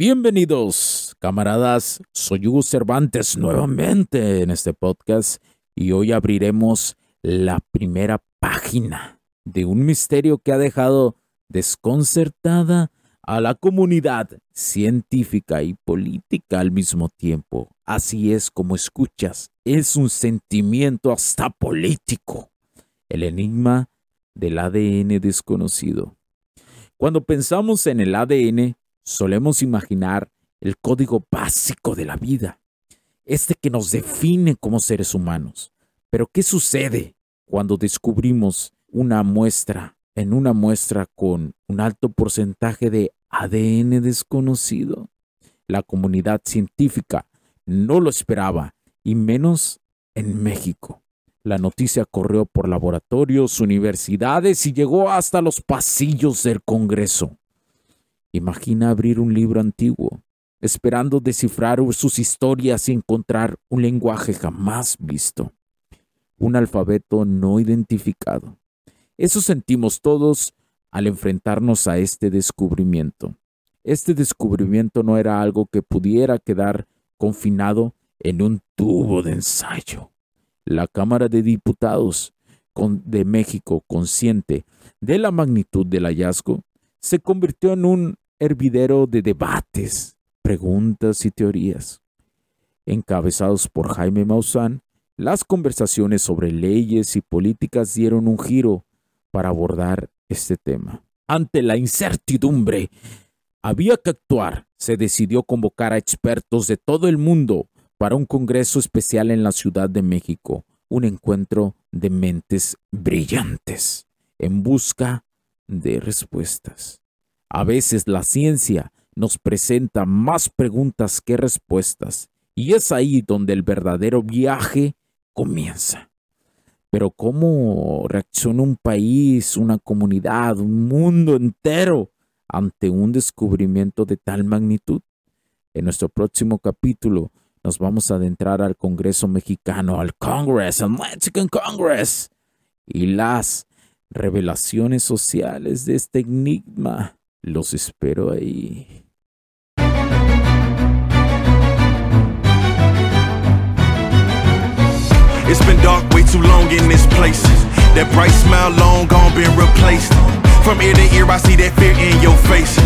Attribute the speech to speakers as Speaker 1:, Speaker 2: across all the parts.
Speaker 1: Bienvenidos, camaradas. Soy Hugo Cervantes nuevamente en este podcast y hoy abriremos la primera página de un misterio que ha dejado desconcertada a la comunidad científica y política al mismo tiempo. Así es como escuchas, es un sentimiento hasta político. El enigma del ADN desconocido. Cuando pensamos en el ADN, solemos imaginar el código básico de la vida, este que nos define como seres humanos. Pero ¿qué sucede cuando descubrimos una muestra, en una muestra con un alto porcentaje de ADN desconocido? La comunidad científica no lo esperaba, y menos en México. La noticia corrió por laboratorios, universidades y llegó hasta los pasillos del Congreso. Imagina abrir un libro antiguo, esperando descifrar sus historias y encontrar un lenguaje jamás visto, un alfabeto no identificado. Eso sentimos todos al enfrentarnos a este descubrimiento. Este descubrimiento no era algo que pudiera quedar confinado en un tubo de ensayo. La Cámara de Diputados de México, consciente de la magnitud del hallazgo, se convirtió en un hervidero de debates, preguntas y teorías. Encabezados por Jaime Maussan, las conversaciones sobre leyes y políticas dieron un giro para abordar este tema. Ante la incertidumbre, había que actuar. Se decidió convocar a expertos de todo el mundo para un congreso especial en la Ciudad de México, un encuentro de mentes brillantes en busca de respuestas. A veces la ciencia nos presenta más preguntas que respuestas, y es ahí donde el verdadero viaje comienza. Pero ¿cómo reacciona un país, una comunidad, un mundo entero ante un descubrimiento de tal magnitud? En nuestro próximo capítulo nos vamos a adentrar al Congreso mexicano, al Congress, al Mexican Congress, y las revelaciones sociales de este enigma Los espero ahí.
Speaker 2: It's been dark way too long in this place. That bright smile long gone been replaced. From ear to ear, I see that fear in your face.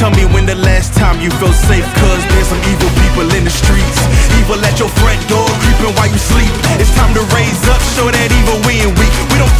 Speaker 2: Tell me when the last time you felt safe, cause there's some evil people in the streets. Evil at your front door, creeping while you sleep. It's time to raise up, show that evil we ain't weak. We don't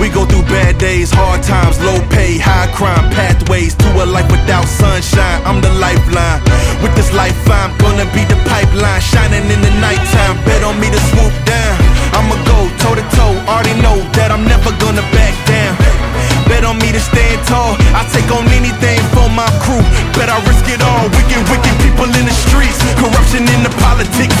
Speaker 2: We go through bad days, hard times, low pay, high crime, pathways to a life without sunshine. I'm the lifeline. With this life, I'm gonna be the pipeline, shining in the nighttime. Bet on me to swoop down. I'ma go toe to toe. Already know that I'm never gonna back down. Bet on me to stand tall. I take on anything for my crew. Bet I risk it all. Wicked, wicked people in the streets. Corruption in the politics